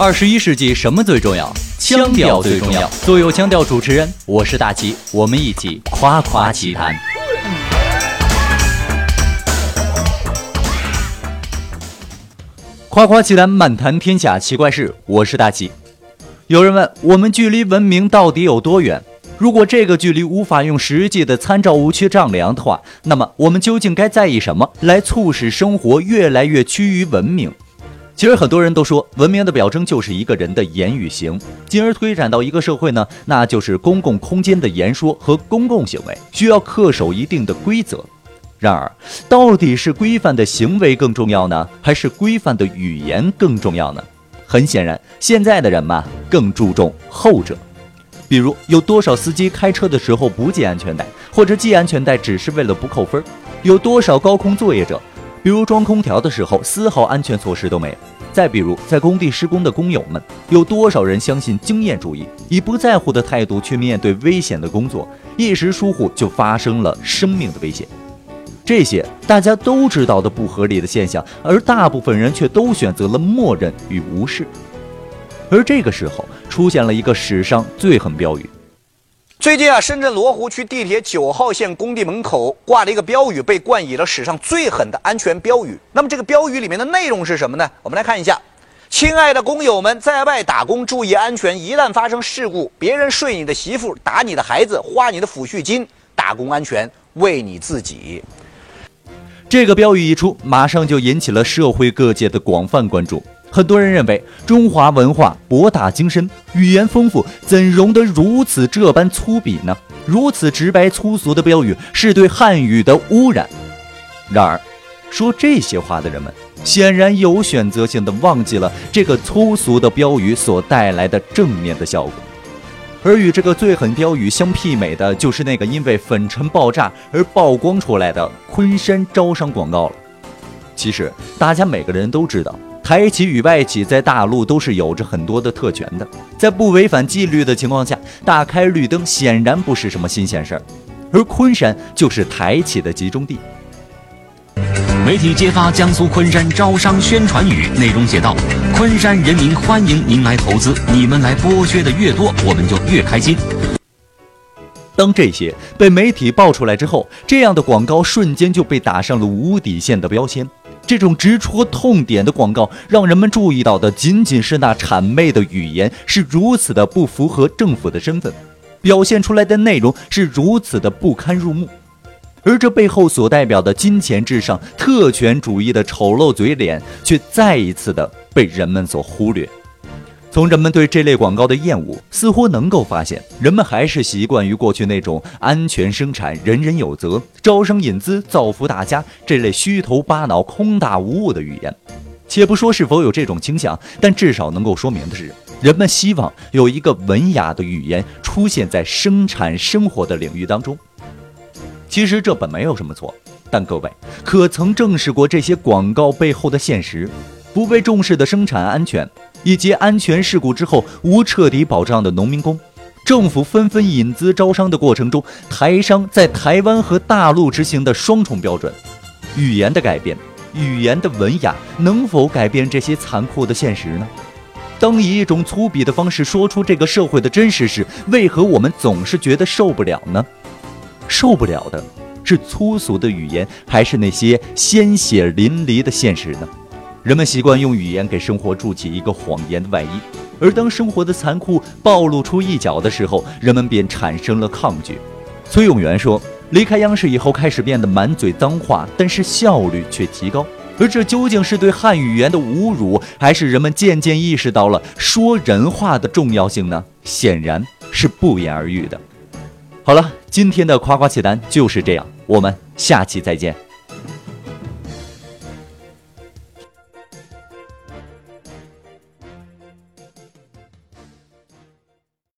二十一世纪什么最重要？腔调最重要。做有腔调主持人，我是大齐，我们一起夸夸其谈。夸夸其谈，漫谈天下奇怪事。我是大齐。有人问我们距离文明到底有多远？如果这个距离无法用实际的参照物去丈量的话，那么我们究竟该在意什么来促使生活越来越趋于文明？其实很多人都说，文明的表征就是一个人的言语行，进而推展到一个社会呢，那就是公共空间的言说和公共行为需要恪守一定的规则。然而，到底是规范的行为更重要呢，还是规范的语言更重要呢？很显然，现在的人嘛，更注重后者。比如，有多少司机开车的时候不系安全带，或者系安全带只是为了不扣分？有多少高空作业者？比如装空调的时候，丝毫安全措施都没有。再比如，在工地施工的工友们，有多少人相信经验主义，以不在乎的态度去面对危险的工作，一时疏忽就发生了生命的危险。这些大家都知道的不合理的现象，而大部分人却都选择了默认与无视。而这个时候，出现了一个史上最狠标语。最近啊，深圳罗湖区地铁九号线工地门口挂了一个标语，被冠以了史上最狠的安全标语。那么这个标语里面的内容是什么呢？我们来看一下：亲爱的工友们，在外打工注意安全，一旦发生事故，别人睡你的媳妇、打你的孩子、花你的抚恤金，打工安全为你自己。这个标语一出，马上就引起了社会各界的广泛关注。很多人认为，中华文化博大精深，语言丰富，怎容得如此这般粗鄙呢？如此直白粗俗的标语是对汉语的污染。然而，说这些话的人们，显然有选择性的忘记了这个粗俗的标语所带来的正面的效果。而与这个最狠标语相媲美的，就是那个因为粉尘爆炸而曝光出来的昆山招商广告了。其实，大家每个人都知道。台企与外企在大陆都是有着很多的特权的，在不违反纪律的情况下，大开绿灯显然不是什么新鲜事儿。而昆山就是台企的集中地。媒体揭发江苏昆山招商宣传语，内容写道：“昆山人民欢迎您来投资，你们来剥削的越多，我们就越开心。”当这些被媒体爆出来之后，这样的广告瞬间就被打上了无底线的标签。这种直戳痛点的广告，让人们注意到的仅仅是那谄媚的语言是如此的不符合政府的身份，表现出来的内容是如此的不堪入目，而这背后所代表的金钱至上、特权主义的丑陋嘴脸，却再一次的被人们所忽略。从人们对这类广告的厌恶，似乎能够发现，人们还是习惯于过去那种安全生产、人人有责、招商引资、造福大家这类虚头巴脑、空大无物的语言。且不说是否有这种倾向，但至少能够说明的是，人们希望有一个文雅的语言出现在生产生活的领域当中。其实这本没有什么错，但各位可曾正视过这些广告背后的现实？不被重视的生产安全。以及安全事故之后无彻底保障的农民工，政府纷纷引资招商的过程中，台商在台湾和大陆执行的双重标准，语言的改变，语言的文雅能否改变这些残酷的现实呢？当以一种粗鄙的方式说出这个社会的真实时，为何我们总是觉得受不了呢？受不了的是粗俗的语言，还是那些鲜血淋漓的现实呢？人们习惯用语言给生活筑起一个谎言的外衣，而当生活的残酷暴露出一角的时候，人们便产生了抗拒。崔永元说：“离开央视以后，开始变得满嘴脏话，但是效率却提高。而这究竟是对汉语言的侮辱，还是人们渐渐意识到了说人话的重要性呢？显然是不言而喻的。”好了，今天的夸夸其谈就是这样，我们下期再见。